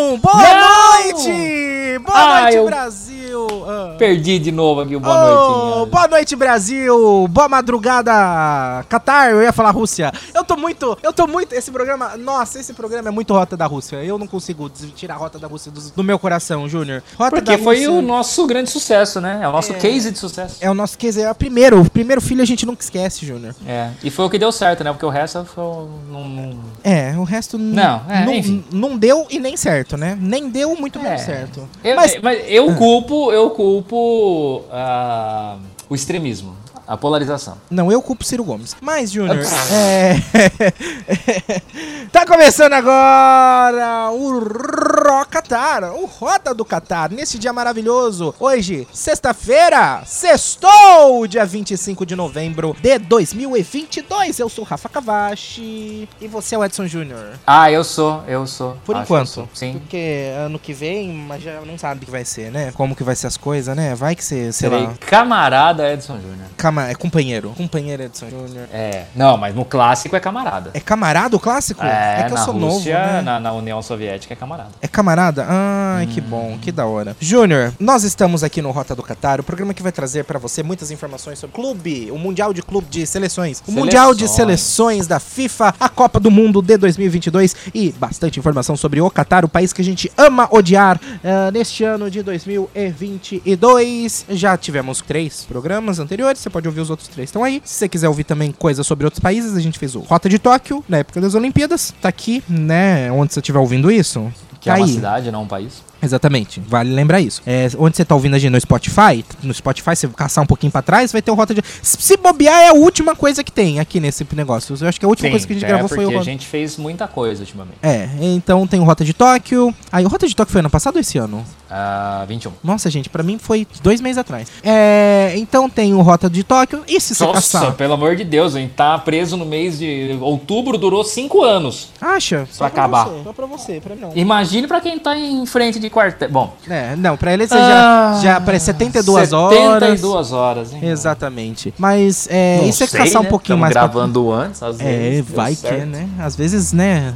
Não! Boa Não! noite! Boa Ah, noite, eu- Brasil! Ah. Perdi de novo aqui o boa Oh, noite. boa noite, Brasil! Boa madrugada, Qatar! Eu ia falar Rússia. Eu tô muito, eu tô muito. Esse programa, nossa, esse programa é muito rota da Rússia. Eu não consigo tirar a rota da Rússia do, do meu coração, Júnior. Porque foi Rússia o nosso grande sucesso, né? É o nosso É. case de sucesso. É o nosso case, é o primeiro. O primeiro filho a gente nunca esquece, Júnior. É. E foi o que deu certo, né? Porque o resto foi. Não, não- É, o resto Não, é, não, enfim. não deu e nem certo, né? Nem deu muito É. menos certo. Eu, Mas- mas, eu culpo, eu culpo ah, o extremismo, a polarização. Não, eu culpo Ciro Gomes. Mas, Júnior, é... tá começando agora o Rocatar, o Rota do Catar, nesse dia maravilhoso. Hoje, sexta-feira, sextou, dia 25 de novembro de 2022. Eu sou o Rafa Cavachi e você é o Edson Júnior. Ah, eu sou, eu sou. Por Acho enquanto. sou, Sim. Porque ano que vem, mas já não sabe o que vai ser, né? Como que vai ser as coisas, né? Vai que você, sei Serei lá... camarada Edson Júnior. É companheiro. Companheiro Edson Júnior. É. Não, mas no clássico é camarada. É camarada o clássico? É, que eu sou Rússia, novo, né? na, na União Soviética é camarada. É camarada? Ai, que bom, que da hora. Júnior, nós estamos aqui no Rota do Catar, o programa que vai trazer pra você muitas informações sobre o clube, o Mundial de Clube de Seleções, o Mundial de Seleções da FIFA, a Copa do Mundo de 2022 e bastante informação sobre o Catar, o país que a gente ama odiar ah, neste ano de 2022. Já tivemos três programas anteriores, você pode ouvir os outros três estão aí. Se você quiser ouvir também coisas sobre outros países, a gente fez o Rota de Tóquio, na época das Olimpíadas, tá aqui, né, onde você estiver ouvindo isso. Que é tá uma aí. cidade, não um país. Exatamente, vale lembrar isso. É, onde você tá ouvindo a gente no Spotify, no Spotify, você caçar um pouquinho pra trás, vai ter o Rota de. Se bobear, é a última coisa que tem aqui nesse negócio. Eu acho que a última coisa que a gente é gravou foi o a Rota. gente fez muita coisa ultimamente. É, então tem o Rota de Tóquio. Aí, o Rota de Tóquio foi ano passado ou esse ano? Ah, 21. Nossa, gente, pra mim foi dois meses atrás. É, então tem o Rota de Tóquio. E se você Nossa, caçar? pelo amor de Deus, a gente tá preso no mês de outubro, durou cinco anos. Acha? Só acabar. Você, só pra você, pra mim não. Imagine pra quem tá em frente de quartel. Bom, É, não, pra ele você Ah, já, já para 72 horas. 72 horas, hein? Exatamente. Mas é, Não você sei, caçar um né? pouquinho Tamo mais pra- gravando antes, às É, vezes. deu vai que, certo. né? Às vezes, né?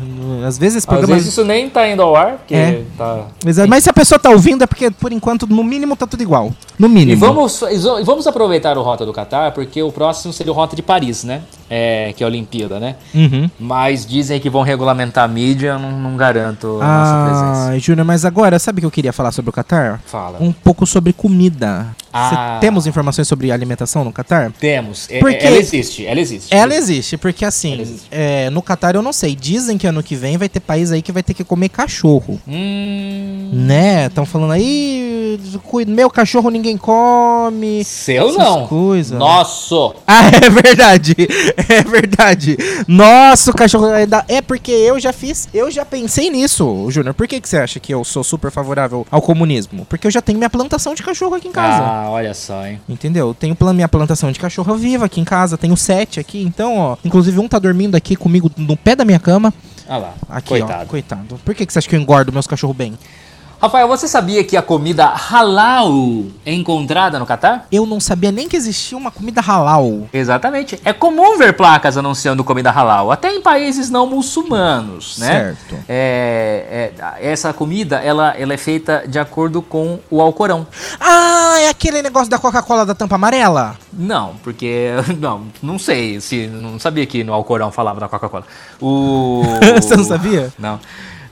Às vezes esse Às programa. vezes isso nem tá indo ao ar, porque É. tá... Mas se a pessoa tá ouvindo é porque, por enquanto, no mínimo tá tudo igual. No mínimo. E vamos, e vamos aproveitar o Rota do Catar, porque o próximo seria o Rota de Paris, né? É, que é a Olimpíada, né? Uhum. Mas dizem que vão regulamentar a mídia, eu não, não garanto a nossa presença. Ah, Júnior, mas agora, sabe o que eu queria falar sobre o Catar? Fala. Um pouco sobre comida. Ah. Temos informações sobre alimentação no Catar? Temos. É- Porque- Ela existe, ela existe. Ela existe, porque assim, existe. é, no Catar eu não sei. Dizem que ano que vem vai ter país aí que vai ter que comer cachorro. Hum... Né? Estão falando aí, "Cui- meu cachorro ninguém come. Seu não. coisas. Nosso. Ah, é verdade. É verdade. Nossa, o cachorro ainda. É porque eu já fiz. Eu já pensei nisso, Júnior. Por que, que você acha que eu sou super favorável ao comunismo? Porque eu já tenho minha plantação de cachorro aqui em casa. Ah, olha só, hein. Entendeu? Eu tenho minha plantação de cachorro viva aqui em casa. Tenho sete aqui. Então, ó. Inclusive, um tá dormindo aqui comigo no pé da minha cama. Olha lá. Aqui, coitado. ó. Coitado. Por que, que você acha que eu engordo meus cachorros bem? Rafael, você sabia que a comida halal é encontrada no Catar? Eu não sabia nem que existia uma comida halal. Exatamente. É comum ver placas anunciando comida halal, até em países não muçulmanos, né? Certo. É, é, essa comida, ela, ela é feita de acordo com o Alcorão. Ah, é aquele negócio da Coca-Cola da tampa amarela? Não, porque não, não sei se não sabia que no Alcorão falava da Coca-Cola. O Você não sabia? Não.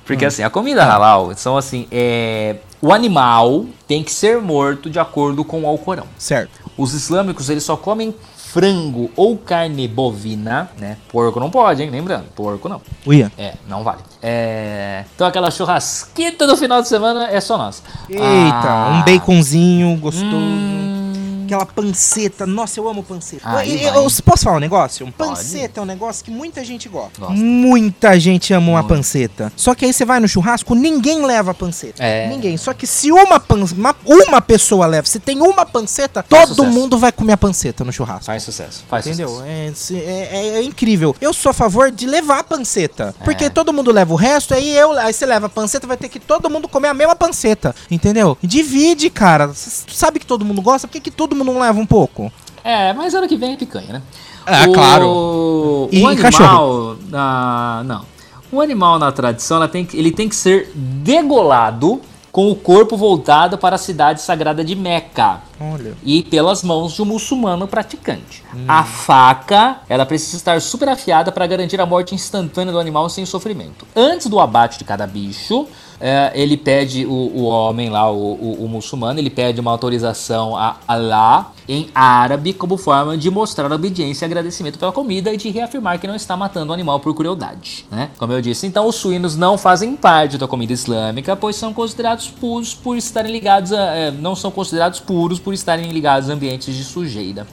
Porque assim, a comida halal são assim, é, o animal tem que ser morto de acordo com o Alcorão. Certo. Os islâmicos, eles só comem frango ou carne bovina, né? Porco não pode, hein? Lembrando, porco não. Uia. É, não vale. É, então aquela churrasquita do final de semana é só nossa. Eita, Ah, um baconzinho gostoso. hum, Aquela panceta. Nossa, eu amo panceta. Aí eu, eu- posso falar um negócio? Pode. Panceta é um negócio que muita gente gosta. Muita gente ama uma panceta. Só que aí você vai no churrasco, ninguém leva panceta. É. Ninguém. Só que se uma, pan uma, uma pessoa leva, se tem uma panceta, Faz todo sucesso. mundo vai comer a panceta no churrasco. Faz sucesso. Faz Entendeu? sucesso. É, é- é- é incrível. Eu sou a favor de levar a panceta. Porque É. todo mundo leva o resto, aí eu aí você leva a panceta, vai ter que todo mundo comer a mesma panceta. Entendeu? Divide, cara. Você sabe que todo mundo gosta, por que, que todo mundo não leva um pouco? É, mas ano que vem é picanha, né? Ah, o, claro. O E animal. cachorro? Na, não. O animal na tradição ela tem que- ele tem que ser degolado com o corpo voltado para a cidade sagrada de Meca Olha. e pelas mãos de um muçulmano praticante. A faca, ela precisa estar super afiada para garantir a morte instantânea do animal sem sofrimento. Antes do abate de cada bicho, eh, ele pede, o, o homem lá, o, o- o muçulmano, ele pede uma autorização a Allah em árabe como forma de mostrar obediência e agradecimento pela comida e de reafirmar que não está matando o animal por crueldade, né? Como eu disse, então os suínos não fazem parte da comida islâmica, pois são considerados puros por estarem ligados a, eh, não são considerados puros por estarem ligados a ambientes de sujeira.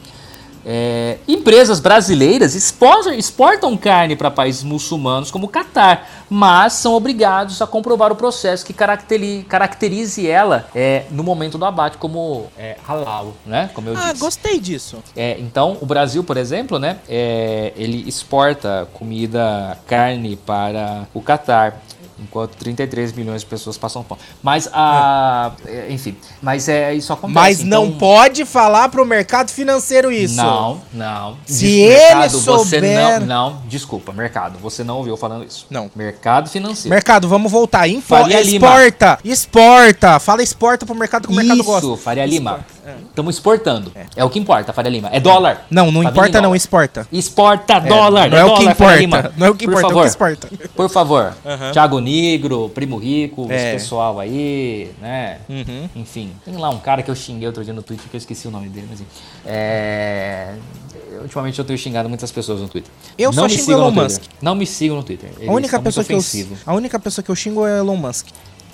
É, empresas brasileiras exportam, exportam carne para países muçulmanos como o Catar, mas são obrigados a comprovar o processo que caracteri- caracterize ela é, no momento do abate como é, halal, né? Como eu Ah, disse. gostei disso. É, então, o Brasil, por exemplo, né, é, ele exporta comida, carne para o Catar, enquanto 33 milhões de pessoas passam fome. Mas, a, é, enfim, mas é, isso acontece. Mas não então- pode falar pro mercado financeiro isso. Não, não. Se ele você souber- não, não, desculpa, mercado, você não ouviu falando isso. Não. Mercado financeiro. Mercado, vamos voltar. Info, Faria Lima. exporta, exporta. Fala exporta pro mercado que o mercado isso, gosta. Faria Lima. Estamos exportando. É. o que importa, Faria Lima. É dólar. Não, não importa não, exporta. Exporta dólar. não é o que dólar, importa. Lima. Não é o que Por importa, é o favor. que exporta. Por favor. Thiago Negro, Primo Rico, É. esse pessoal aí, né? Uhum. Enfim. Tem lá um cara que eu xinguei outro dia no Twitter, que eu esqueci o nome dele, mas enfim. É... Ultimamente eu tenho xingado muitas pessoas no Twitter. Eu só me xingo Elon. Musk. Não me sigam no Twitter. Eles A única, pessoa que eu, a única pessoa que eu xingo é Elon Musk.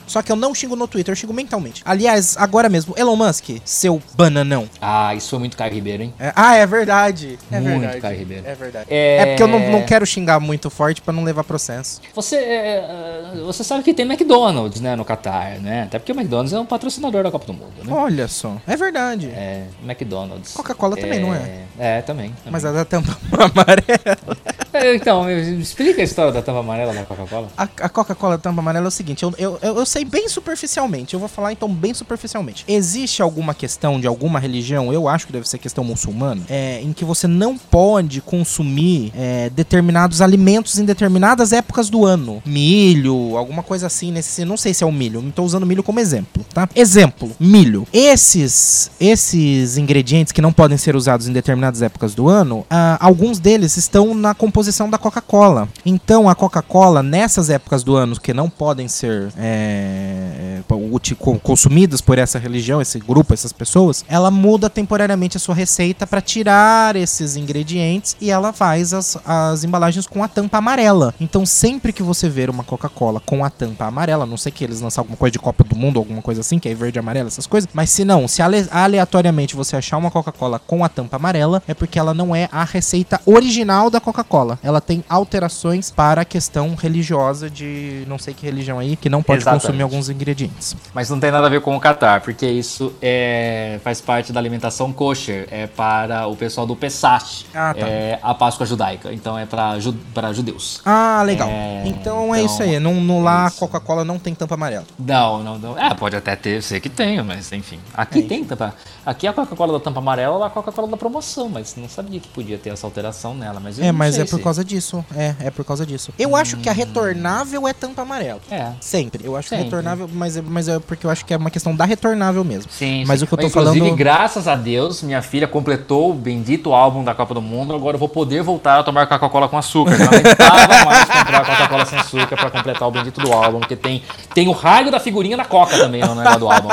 Só que eu não xingo no Twitter, eu xingo mentalmente. Aliás, agora mesmo, Elon Musk, seu bananão. Ah, isso foi muito Caio Ribeiro, hein? É- ah, é verdade. É Muito, verdade. Caio Ribeiro. É verdade. É- É, porque eu não, não quero xingar muito forte pra não levar processo. Você, é, é, você sabe que tem McDonald's, né, no Qatar, né? Até porque o McDonald's é um patrocínador da Copa do Mundo, né? Olha só. É verdade. É, McDonald's. Coca-Cola também, não é? É, também. também. Mas a da tampa amarela. É, Então, explica a história da tampa amarela da Coca-Cola. A, a Coca-Cola tampa amarela é o seguinte, eu, eu, eu sei bem superficialmente, eu vou falar então bem superficialmente. Existe alguma questão de alguma religião, eu acho que deve ser questão muçulmana, é, em que você não pode consumir é, determinados alimentos em determinadas épocas do ano. Milho, alguma coisa assim, nesse, não sei se é o milho, não tô usando milho como exemplo, tá? Exemplo, milho. Esses, esses ingredientes que não podem ser usados em determinadas épocas do ano, ah, alguns deles estão na composição da Coca-Cola. Então a Coca-Cola, nessas épocas do ano que não podem ser é, é, consumidas por essa religião, esse grupo, essas pessoas, ela muda temporariamente a sua receita para tirar esses ingredientes e ela faz as, as embalagens com a tampa amarela. Então sempre que você ver uma Coca-Cola com a tampa amarela, a não sei que eles lançam alguma coisa de Copa do Mundo, alguma coisa assim, que é verde e amarela, essas coisas, mas se não, se ale- aleatoriamente você achar uma Coca-Cola com a tampa amarela, é porque ela não é a receita original da Coca-Cola. Ela tem alterações para a questão religiosa de não sei que religião aí, que não pode Exatamente. consumir alguns ingredientes. Mas não tem nada a ver com o Qatar, porque isso é, faz parte da alimentação kosher, é para o pessoal do Pesach, Ah, tá. é a Páscoa judaica, então é para ju, judeus. Ah, legal. É, então é então, isso aí. No, no lá. Coca-Cola não tem tampa amarela. Não, não, não. É, pode até ter, sei que tenha, mas enfim. Aqui É tem tampa. Aqui a Coca-Cola da tampa amarela é a Coca-Cola da promoção, mas não sabia que podia ter essa alteração nela. Mas É, mas é por se- causa disso. É, é por causa disso. Eu acho que a retornável é tampa amarela. É. Sempre. Eu acho que Sempre. retornável, mas, é- mas é porque eu acho que é uma questão da retornável mesmo. Sim, Mas sim. o que eu tô Inclusive, falando- graças a Deus, minha filha completou o bendito álbum da Copa do Mundo. Agora eu vou poder voltar a tomar Coca-Cola com açúcar. Não aguentava mais comprar Coca-Cola sem açúcar pra completar o bendito do álbum. Porque tem, tem o raio da figurinha da Coca também no negócio do álbum.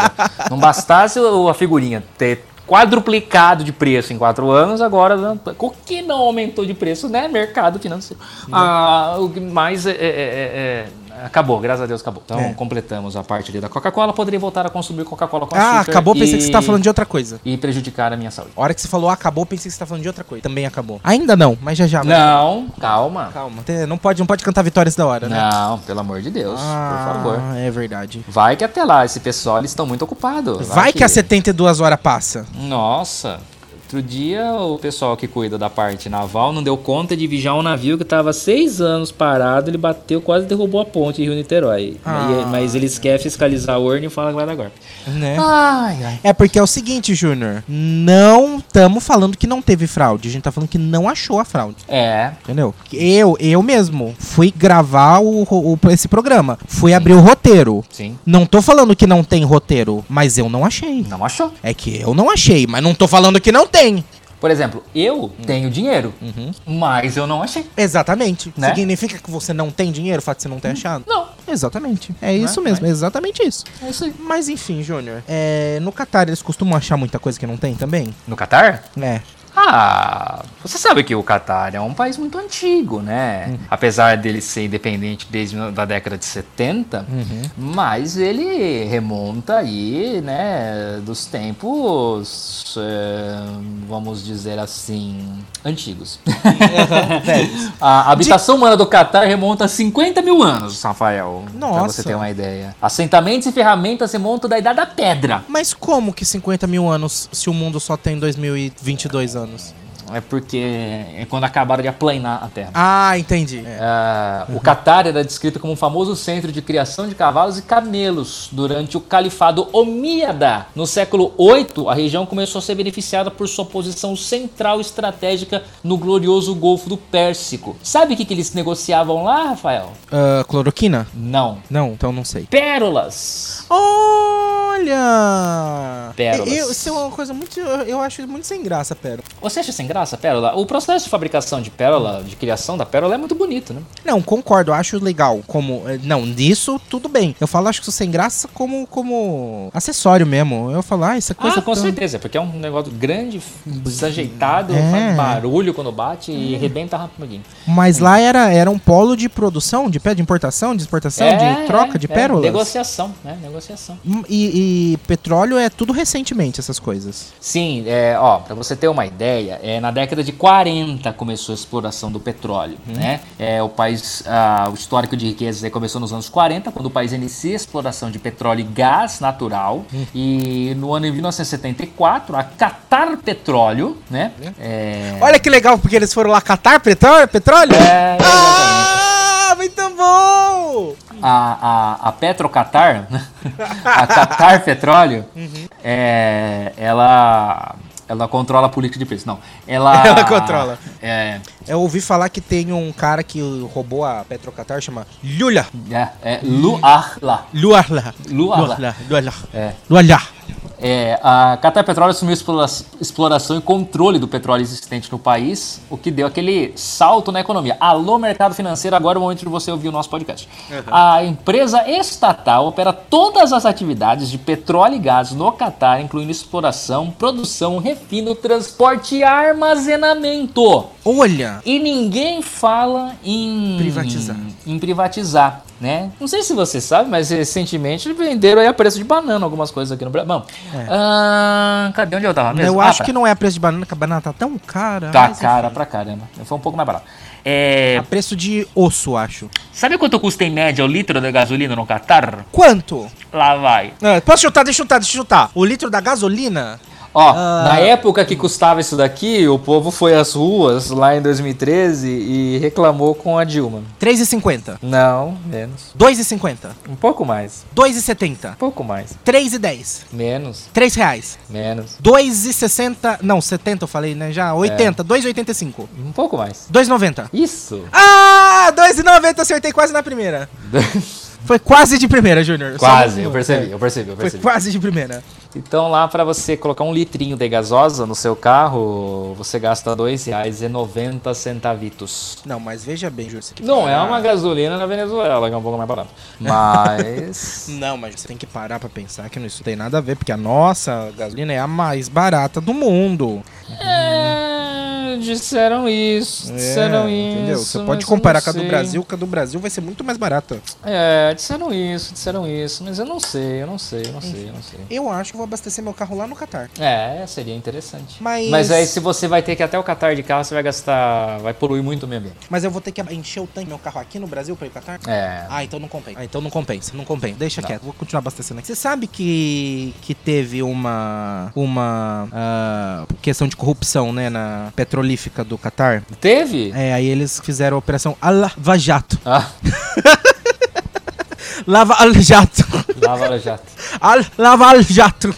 Não bastasse a figurinha ter quadruplicado de preço em quatro anos, agora né, o que não aumentou de preço, né? Mercado financeiro. Ah, o que mais é, é- é- é- Acabou, graças a Deus acabou. Então É. completamos a parte ali da Coca-Cola. Poderia voltar a consumir Coca-Cola com Ah, açúcar. acabou, pensei e- que você tá falando de outra coisa. E prejudicar a minha saúde. A hora que você falou acabou, pensei que você tá falando de outra coisa. Também acabou. Ainda não, mas já já. vai. Não, calma. Calma. Não pode, não pode cantar vitórias da hora, né? Não, pelo amor de Deus, por favor. Ah, é verdade. Vai que até lá, esse pessoal, eles estão muito ocupados. Vai que a 72 horas passa. Nossa. Outro dia o pessoal que cuida da parte naval não deu conta de vigiar um navio que estava seis anos parado, ele bateu, quase derrubou a ponte em Rio Niterói. Ah. Mas eles querem fiscalizar o urno e falam que vai dar golpe. Né? Ai, ai. É porque é o seguinte, Júnior. Não estamos falando que não teve fraude. A gente tá falando que não achou a fraude. É, Entendeu? Eu, eu mesmo, fui gravar o, o- esse programa. Fui abrir o roteiro. sim. Não tô falando que não tem roteiro, mas eu não achei. Não achou. É que eu não achei, mas não tô falando que não tem. Por exemplo, eu Hum. tenho dinheiro, Uhum. mas eu não achei. Exatamente. Né? Significa que você não tem dinheiro, o fato de você não ter achado? Não. Exatamente. É isso Né? mesmo, é exatamente isso. É isso aí. Mas enfim, Júnior, é, no Catar eles costumam achar muita coisa que não tem também? No Catar? É. Ah, você sabe que o Catar é um país muito antigo, né? Hum. Apesar dele ser independente desde a década de 70, Uhum. mas ele remonta aí, né, dos tempos, é, vamos dizer assim, antigos. Velhos. a habitação humana do Catar remonta a 50 mil anos, Rafael. Pra Nossa. você ter uma ideia. Assentamentos e ferramentas remontam da Idade da Pedra. Mas como que 50 mil anos se o mundo só tem 2022 anos? É porque é quando acabaram de aplanar a Terra. Ah, entendi. É. Ah, O Catar era descrito como um famoso centro de criação de cavalos e camelos durante o califado Omíada. No século VIII, a região começou a ser beneficiada por sua posição central estratégica no glorioso Golfo do Pérsico. Sabe o que, que eles negociavam lá, Rafael? Ah, cloroquina? Não. Não, então não sei. Pérolas. Olha! Pérolas. Eu, isso é uma coisa muito. Eu, eu acho muito sem graça, pérola. Você acha sem graça, pérola? O processo de fabricação de pérola, de criação da pérola é muito bonito, né? Não, concordo, eu acho legal. Como. eh, Não, nisso tudo bem. Eu falo, acho que isso sem graça como, como acessório mesmo. Eu falo, ah, essa coisa. ah, com tão- certeza, porque é um negócio grande, desajeitado, É. faz barulho quando bate e arrebenta rapidinho. Mas lá era, era um polo de produção, de pé de importação, de exportação, de troca de é, pérolas. negociação, né? Negociação. Hum, E, petróleo é tudo recentemente, essas coisas. Sim, é, ó, pra você ter uma ideia, é, na década de 40 começou a exploração do petróleo, né? É, o país, ah, o histórico de riquezas começou nos anos 40, quando o país inicia a exploração de petróleo e gás natural. E no ano de 1974, a Qatar Petróleo, né? É, Olha que legal, porque eles foram lá catar petróleo? petróleo? É, exatamente. ah, muito a, a, a Petrocatar, a Qatar Petróleo, é, ela, ela controla a política de preço. Não, ela... Ela controla. É, Eu ouvi falar que tem um cara que roubou a Petrocatar, chama Lula. é, é Luarla. Luarla. Luarla. Luarla. É. Luarla. É, a Qatar Petróleo assumiu exploração e controle do petróleo existente no país, o que deu aquele salto na economia. Alô, mercado financeiro, agora é o momento de você ouvir o nosso podcast. A empresa estatal opera todas as atividades de petróleo e gás no Qatar, incluindo exploração, produção, refino, transporte e armazenamento. Olha. E ninguém fala em Privatizar. Em privatizar, né? Não sei se você sabe, mas recentemente venderam aí a preço de banana algumas coisas aqui no Brasil. Bom, ah, cadê onde eu tava mesmo? Eu Ah, acho tá. que não é a preço de banana, que a banana tá tão cara. Tá cara pra caramba. Foi um pouco mais barato. É, A preço de osso, acho. sabe quanto custa em média o litro de gasolina no Catar? Quanto? Lá vai. Ah, posso chutar? Deixa eu chutar, deixa eu chutar. O litro da gasolina? Ó, Ah. na época que custava isso daqui, o povo foi às ruas lá em 2013 e reclamou com a Dilma. 3,50. Não, menos. 2,50. Um pouco mais. 2,70. Um pouco mais. 3,10. Menos. 3 reais. Menos. 2,60. Não, 70 eu falei, né? Já. 80. 2,85. Um pouco mais. 2,90. Isso. Ah! 2,90. Acertei quase na primeira. Foi quase de primeira, Júnior. Quase, um- eu percebi, eu percebi, eu Foi percebi. quase de primeira. Então lá pra você colocar um litrinho de gasosa no seu carro, você gasta R$ 2,90 centavitos. Não, mas veja bem, Júnior. você tem que Não é parar. uma gasolina na Venezuela, que é um pouco mais barato. Mas. Não, mas você tem que parar pra pensar que isso tem nada a ver, porque a nossa gasolina é a mais barata do mundo. é, disseram isso, disseram isso. entendeu? Você mas pode comparar não com a do. Brasil, que a do Brasil vai ser muito mais barata. É, disseram isso, disseram isso, mas eu não sei, eu não sei, eu não sei, eu não sei. Eu acho que vou abastecer meu carro lá no Catar. É, seria interessante. Mas- aí se você vai ter que ir até o Qatar de carro, você vai gastar, vai poluir muito o meio ambiente. Mas eu vou ter que encher o tanque do meu carro aqui no Brasil pra ir pro Catar? É. Ah, então não compensa. Ah, então não compensa, não compensa. Deixa quieto, vou continuar abastecendo aqui. Você sabe que, que teve uma uma ah, questão de corrupção, né, na petrolífica do Catar? Teve? É, aí eles fizeram a operação Lava Jato. Ah, Lava Jato. Lava Jato. Al- Lava Jato.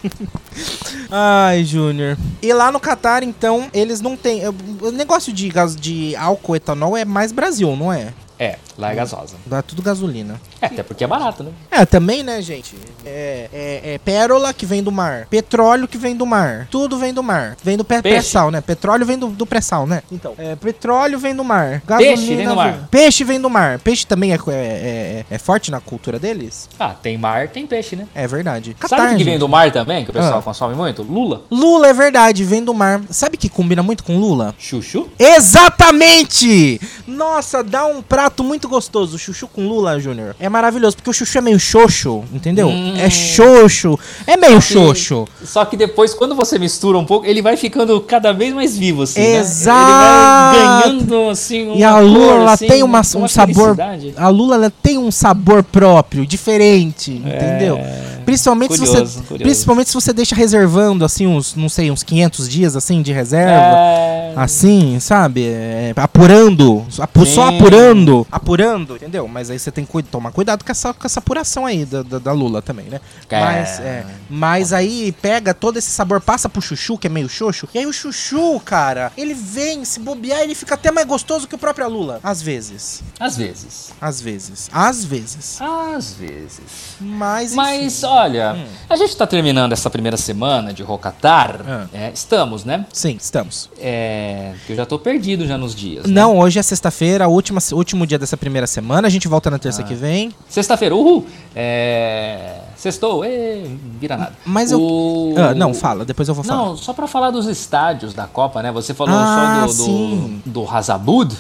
Ai, Júnior. E lá no Catar, então, eles não têm. O negócio de, gas, de álcool, etanol é mais Brasil, não é? É, lá é gasosa. Dá tudo gasolina. É, até porque é barato, né? É, também, né, gente? É, é, é pérola que vem do mar. Petróleo que vem do mar. Tudo vem do mar. Vem do pré-sal, né? Petróleo vem do, do pré-sal, né? Então, é, petróleo vem do mar. Gasolina Peixe vem do mar. Peixe vem do mar. Peixe também é, é, é, é forte na cultura deles? Ah, tem mar, tem peixe, né? É verdade. Sabe o que, vem do mar também, que o pessoal Ah. consome muito? Lula. Lula é verdade, vem do mar. Sabe que combina muito com Lula? Chuchu. Exatamente! Nossa, dá um prato muito gostoso. Chuchu com Lula, Júnior. É maravilhoso, porque o chuchu é meio xoxo, entendeu? Hum. É xoxo. É meio xoxo. Só que depois, quando você mistura um pouco, ele vai ficando cada vez mais vivo, assim, Exato. né? Ele vai ganhando, assim, uma E a cor, Lula, ela assim, tem uma, um sabor. A Lula, ela tem um sabor próprio, diferente, entendeu? Principalmente se É. Curioso, você, curioso. principalmente se você deixa reservando assim uns, não sei, uns 500 dias assim de reserva. É... Assim, sabe? É, apurando. apu- Só Sim. apurando. Apurando, entendeu? Mas aí você tem que tomar cuidado com essa, com essa apuração aí da, da, da Lula também, né? É. Mas, é, mas aí pega todo esse sabor, passa pro chuchu, que é meio xoxo. E aí o chuchu, cara, ele vem, se bobear, ele fica até mais gostoso que o próprio Lula. Às vezes. Às vezes. Às vezes. Às vezes. Às vezes. Mas. enfim. Mas, olha, a gente tá terminando essa primeira semana de Rocatar. Ah. É, estamos, né? Sim, estamos. É, eu já tô perdido já nos dias. né? Não, hoje é sexta-feira, última, último dia dessa primeira semana. A gente volta na terça Ah. que vem. Sexta-feira, uhul! É. Sextou, ê, vira nada. Mas eu- O- Ah, não, fala, depois eu vou falar. Não, só pra falar dos estádios da Copa, né? Você falou Ah, só do, do, do Hazabud,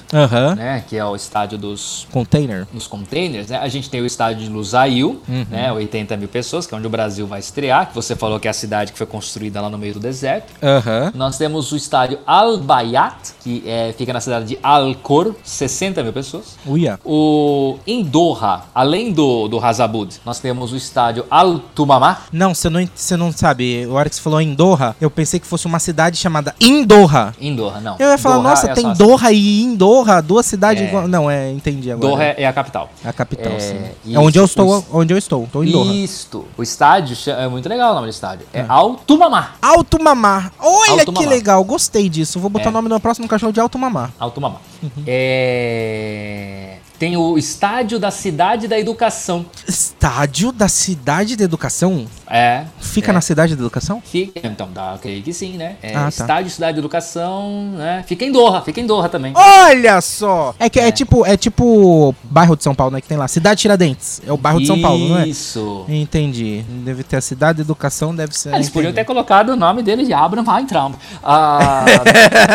né? Que é o estádio dos Container. nos containers, né? A gente tem o estádio de Lusail, Uhum. né? 80 mil pessoas, que é onde o Brasil vai estrear, que você falou que é a cidade que foi construída lá no meio do deserto. Aham. Nós temos o estádio Al Bayat, que é, fica na cidade de Al Khor, 60 mil pessoas. Uia. O, em Doha, além do, do Hazabud, nós temos o estádio Al Tumamá. Não, você não, você não sabe. A hora que você falou em Doha, eu pensei que fosse uma cidade chamada Indorra. Doha, não. Eu ia falar, Doha nossa, é tem Doha e Indorra, duas cidades É. igual. Não, é, entendi agora. Doha é, é a capital. a capital, É, sim. É isso, onde eu estou, os- onde eu estou. Estou em Doha. Isto. O estádio é muito legal o nome do estádio. É Al Tumamá. Alto Mamá. Olha Alto que Mamá. legal, gostei disso. Vou botar É. o nome do próximo cachorro de Alto Mamá. Alto Mamá. Uhum. É... Tem o estádio da Cidade da Educação. Estádio da Cidade da Educação? É. Fica é. na Cidade da Educação? Fica, então, dá, creio que sim, né? É, Ah, tá. Estádio Cidade da Educação, né? Fica em Doha, fica em Doha também. Olha só! É que é, tipo, é tipo bairro de São Paulo, né? Que tem lá. Cidade Tiradentes. É o bairro de São Paulo, não é? Isso. Entendi. Deve ter a cidade de educação, deve ser. Eles podiam ter entendi. colocado o nome dele de Abraham Weintraub. Ah,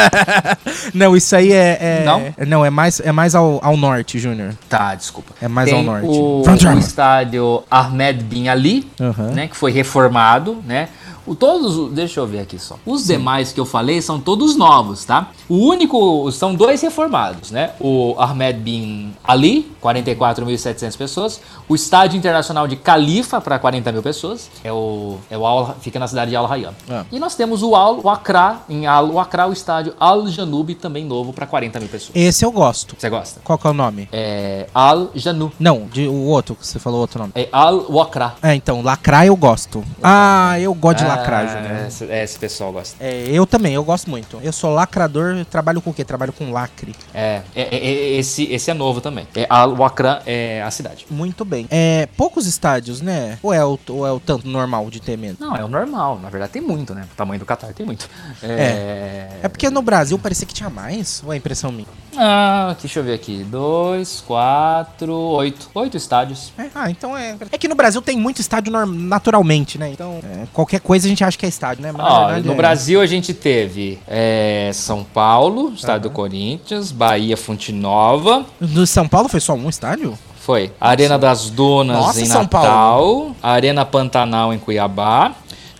Não, isso aí é. é- Não? é- Não, é mais, é mais ao, ao norte, Júnior. Tá, desculpa. É mais Tem ao norte. O, o estádio Ahmed Bin Ali, Aham. né? Que foi reformado, né? O, todos, os- deixa eu ver aqui só. Os demais que eu falei são todos novos, tá? O único, são dois reformados, né? O Ahmed Bin Ali, 44.700 pessoas. O Estádio Internacional de Califa, para 40 mil pessoas. É o, é o Al, fica na cidade de Al Rayyan. Ah. E nós temos o Al Wakra, em Al Wakra, o estádio Al Janub, também novo, para 40 mil pessoas. Esse eu gosto. Você gosta? Qual que é o nome? É Al Janu. Não, de, o outro, que você falou outro nome. É Al Wakra. É, então, lacrar eu gosto. Ah, eu gosto de lacrar, Ah, Júnior. esse, é, esse pessoal gosta. É, eu também, eu gosto muito. Eu sou lacrador, eu trabalho com o quê? Trabalho com lacre. É, é, é, é, esse, esse é novo também. É Al Wakra é a cidade. Muito bem. É, poucos estádios, né? Ou é o, ou é o tanto normal de ter menos? Não, é o normal. Na verdade, tem muito, né? O tamanho do Qatar tem muito. É. É porque no Brasil parecia que tinha mais, ou é impressão minha? Ah, deixa eu ver aqui. Dois, quatro, oito. Oito estádios. É, ah, então é. É que no Brasil tem muito estádio naturalmente, né? Então, é, qualquer coisa depois a gente acha que é estádio, né? Mas, Ó, verdade, no é. Brasil a gente teve é, São Paulo, estádio do Corinthians, Bahia, Fonte Nova. No São Paulo foi só um estádio? Foi. Arena das Dunas Nossa, em São Natal. Arena Pantanal em Cuiabá.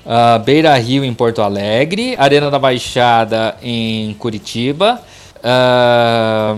ah, Beira Rio em Porto Alegre. Arena da Baixada em Curitiba. ah,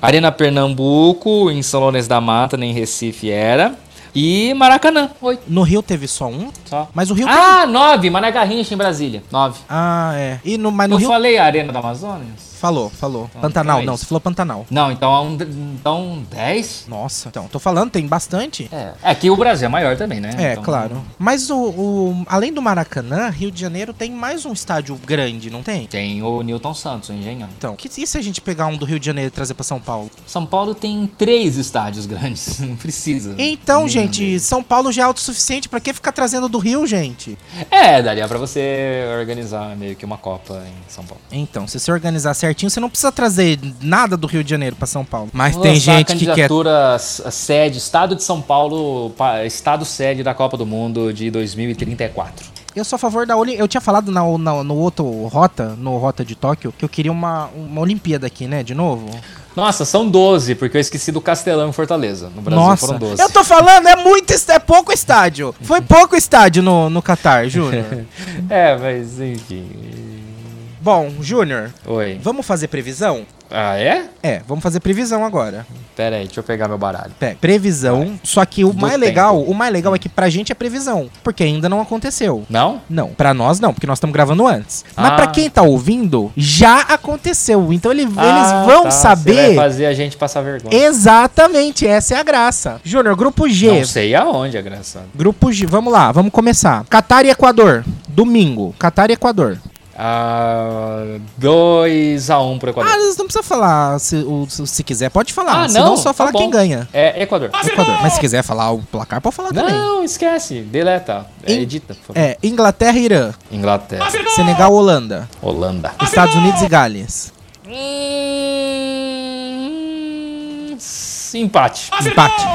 Arena Pernambuco em São Lourenço da Mata, nem Recife era. E Maracanã, oito. No Rio teve só um? Só. Mas o Rio tem. Ah, nove. Mané Garrincha em Brasília. Nove. Ah, é. E no, mas no Eu Rio. falei Arena da Amazônia? Falou, falou. Então, Pantanal, então é não, você falou Pantanal. Não, então é um, então 10? Nossa, então, tô falando, tem bastante. É. É que o Brasil é maior também, né? É, Então, claro. Mas o, o- além do Maracanã, Rio de Janeiro tem mais um estádio grande, não tem? Tem o Newton Santos, o Engenhão. Então, que, e se a gente pegar um do Rio de Janeiro e trazer pra São Paulo? São Paulo tem três estádios grandes, não precisa. Então, gente. São Paulo já é autossuficiente, pra que ficar trazendo do Rio, gente? É, daria pra você organizar meio que uma Copa em São Paulo. Então, se você organizar certinho, você não precisa trazer nada do Rio de Janeiro pra São Paulo. Mas Vou tem a gente que quer candidatura s- sede, Estado de São Paulo, pa- Estado sede da Copa do Mundo de 2034. Eu sou a favor da Olimpíada. Eu tinha falado na, na- no outro Rota, no Rota de Tóquio, que eu queria uma, uma Olimpíada aqui, né? De novo. Nossa, são 12, porque eu esqueci do Castelão em Fortaleza. No Brasil Nossa, foram 12. eu tô falando, é muito, é pouco estádio. Foi pouco estádio no, no Catar, Júnior. É, mas enfim. Bom, Júnior, Oi. vamos fazer previsão? Ah, é? É, vamos fazer previsão agora. Pera aí, deixa eu pegar meu baralho. Pé, previsão, só que o Do mais tempo. legal, o mais legal é que pra gente é previsão, porque ainda não aconteceu. Não? Não, pra nós não, porque nós estamos gravando antes. Mas Ah. pra quem tá ouvindo, já aconteceu. Então ele- Ah, eles vão tá, Você saber vai fazer a gente passar vergonha. exatamente, essa é a graça. Júnior, grupo G. Não sei aonde, é engraçado. Grupo G, vamos lá, vamos começar. Catar e Equador, domingo. Catar e Equador. Ah, 2x1 pro Equador. Ah, não precisa falar se, se, se quiser, pode falar. Ah, Se não, não, só tá fala bom. quem ganha. É Equador. Equador. Mas se quiser falar o placar, pode falar também. Não, esquece. Deleta. É, In- edita, por favor. É, Inglaterra e Irã. Inglaterra. Senegal, Holanda. Holanda. Estados Unidos e Gales. Hum, empate. Empate.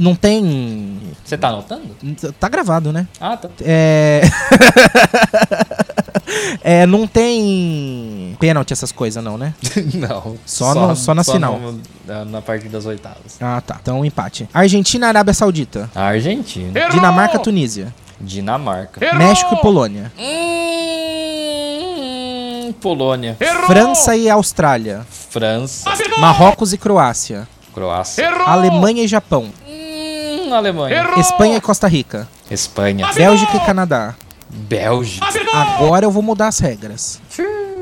Não tem. Você tá anotando? Tá gravado, né? Ah, tá. É. é, não tem pênalti essas coisas, não, né? Não. Só no- só na final. no- na, na parte das oitavas. Ah, tá. Então, empate. Argentina e Arábia Saudita. Argentina. Dinamarca, Tunísia. Dinamarca. México e Polônia. Hum, Polônia. França e Austrália. França. Marrocos e Croácia. Croácia. Alemanha e Japão. Hum, Alemanha. Espanha e Costa Rica. Espanha. Bélgica e Canadá. Bélgica. Agora eu vou mudar as regras.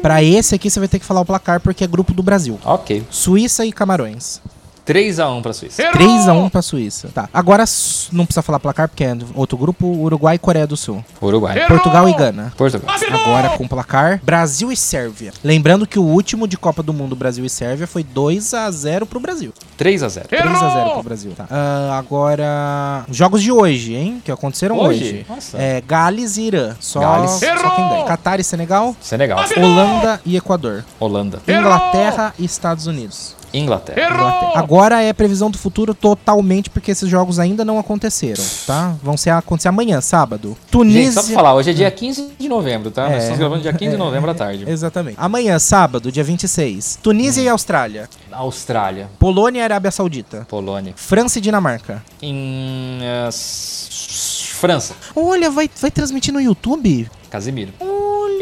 Pra esse aqui você vai ter que falar o placar porque é grupo do Brasil. Ok. Suíça e Camarões. 3x1 pra Suíça. 3x1 pra Suíça. Tá. Agora não precisa falar placar porque é outro grupo: Uruguai e Coreia do Sul. Uruguai. Portugal e Gana. Portugal. Agora com placar: Brasil e Sérvia. Lembrando que o último de Copa do Mundo Brasil e Sérvia foi 2x0 pro Brasil. 3x0. 3x0 pro Brasil. Tá. Ah, agora. Jogos de hoje, hein? Que aconteceram hoje. Hoje? Nossa. É, Gales e Irã. Só, Gales. só quem ganha. Catar e Senegal. Senegal. Holanda e Equador. Holanda. Inglaterra e Estados Unidos. Inglaterra. Inglaterra. Agora é previsão do futuro totalmente, porque esses jogos ainda não aconteceram, tá? Vão ser, acontecer amanhã, sábado. Tunísia. Gente, só pra falar, hoje é dia 15 de novembro, tá? Nós É. estamos gravando dia 15 de novembro à tarde. Exatamente. Amanhã, sábado, dia 26. Tunísia e Austrália. Austrália. Polônia e Arábia Saudita. Polônia. França e Dinamarca. Em. s- França. Olha, vai, vai transmitir no YouTube? Casimiro.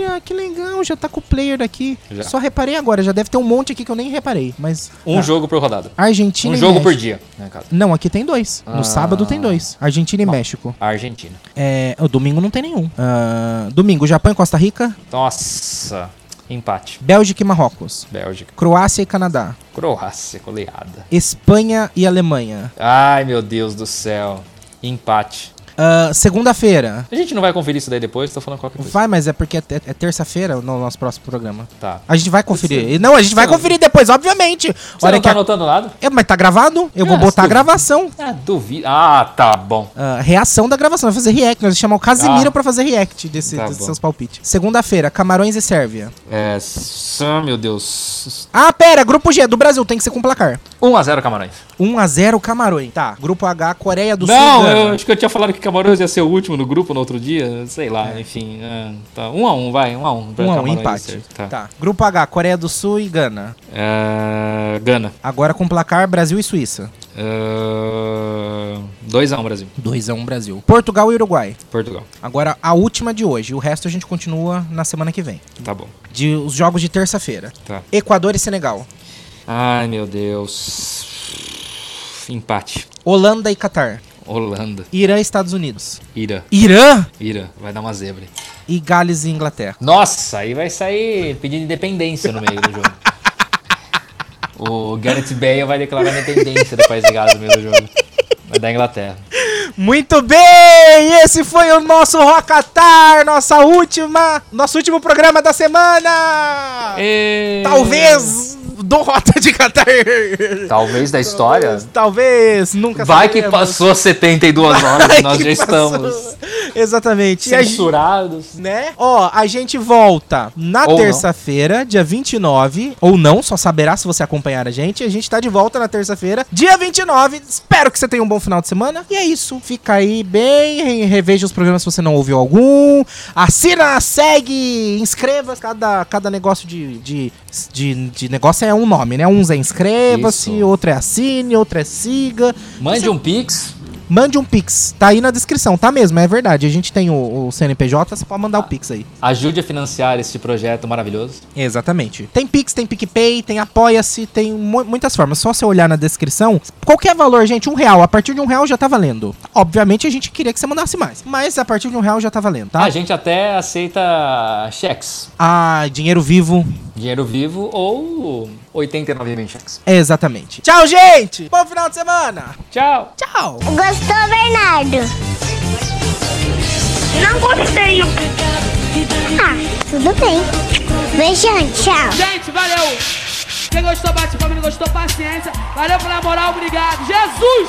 Olha, que legal, já tá com o player daqui. Já. Só reparei agora, já deve ter um monte aqui que eu nem reparei, mas... Um Ah, jogo por rodada. Argentina Um jogo por México. dia, no caso. Não, aqui tem dois. No Ah. sábado tem dois. Argentina e México. A Argentina. É, o domingo não tem nenhum. Ah, domingo, Japão e Costa Rica. Nossa. Empate. Bélgica e Marrocos. Bélgica. Croácia e Canadá. Croácia, goleada. Espanha e Alemanha. Ai, meu Deus do céu. Empate. Ah, Segunda-feira. A gente não vai conferir isso daí depois, tô falando qualquer coisa. Vai, mas é porque é, é terça-feira no nosso próximo programa. Tá. A gente vai conferir. Não, a gente vai não- conferir depois, obviamente. Você Hora não que tá a- anotando nada? É, mas tá gravado? Eu vou Ah, botar a gravação. Ah, duvido. Ah, tá bom. Ah, reação da gravação. Vai fazer react. Nós vamos chamar o Casimiro Ah. pra fazer react desse, Tá desses seus palpites. Segunda-feira, Camarões e Sérvia. É. Meu Deus. Ah, pera, grupo G do Brasil tem que ser com placar. 1x0 Camarões. 1x0 Camarões. Tá, grupo H, Coreia do Sul. não, eu acho que eu tinha falado que Camarões ia ser o último no grupo no outro dia? Sei lá, enfim. é, tá. Um a um, vai, um a um. Um a um, empate. Tá. Tá. Grupo H, Coreia do Sul e Gana. É, Gana. Agora com placar Brasil e Suíça. 2 a 1 Brasil. 2 a 1 Brasil. Portugal e Uruguai. Portugal. Agora a última de hoje. O resto a gente continua na semana que vem. Tá bom. De os jogos de terça-feira. Tá. Equador e Senegal. Ai, meu Deus. Empate. Holanda e Catar. Holanda. Irã e Estados Unidos. Ira. Irã Ira. Vai dar uma zebra. e Gales e Inglaterra. Nossa, aí vai sair pedindo independência no meio do jogo. O Gareth Bale vai declarar a independência do país de Gales no meio do jogo. Vai dar Inglaterra. Muito bem! Esse foi o nosso Rocatar, nossa última, nosso último programa da semana. E... Talvez do Rota de Catar. Talvez da história. Talvez, nunca Vai que saberemos. passou 72 horas Vai e nós que já passou. estamos Exatamente. A gente- censurados. né? Ó, a gente volta na terça-feira, dia 29, ou não, só saberá se você acompanhar a gente. A gente tá de volta na terça-feira, dia 29. Espero que você tenha um bom final de semana. E é isso. Fica aí bem, re- reveja os programas se você não ouviu algum. Assina, segue, inscreva. Cada, cada negócio de, de, de, de negócio é um nome, né? Uns é inscreva-se, outro é assine, outro é siga. Mande um pix. Mande um Pix. Tá aí na descrição, tá mesmo, é verdade. A gente tem o, o CNPJ, você pode mandar o Pix aí. Ajude a financiar este projeto maravilhoso. Exatamente. Tem Pix, tem PicPay, tem Apoia-se, tem mu- muitas formas. Só você olhar na descrição. Qualquer valor, gente, um real. A partir de um real já tá valendo. Obviamente a gente queria que você mandasse mais. Mas a partir de um real já tá valendo, tá? A gente até aceita cheques. Ah, dinheiro vivo. Dinheiro vivo ou 89 mil cheques. Exatamente. Tchau, gente! Bom final de semana! Tchau! Tchau! Gostou, Bernardo? Não gostei. Ah, tudo bem. Beijão, tchau. Gente, valeu. Quem gostou, bate palma. Não gostou, paciência. Valeu pela moral, obrigado. Jesus!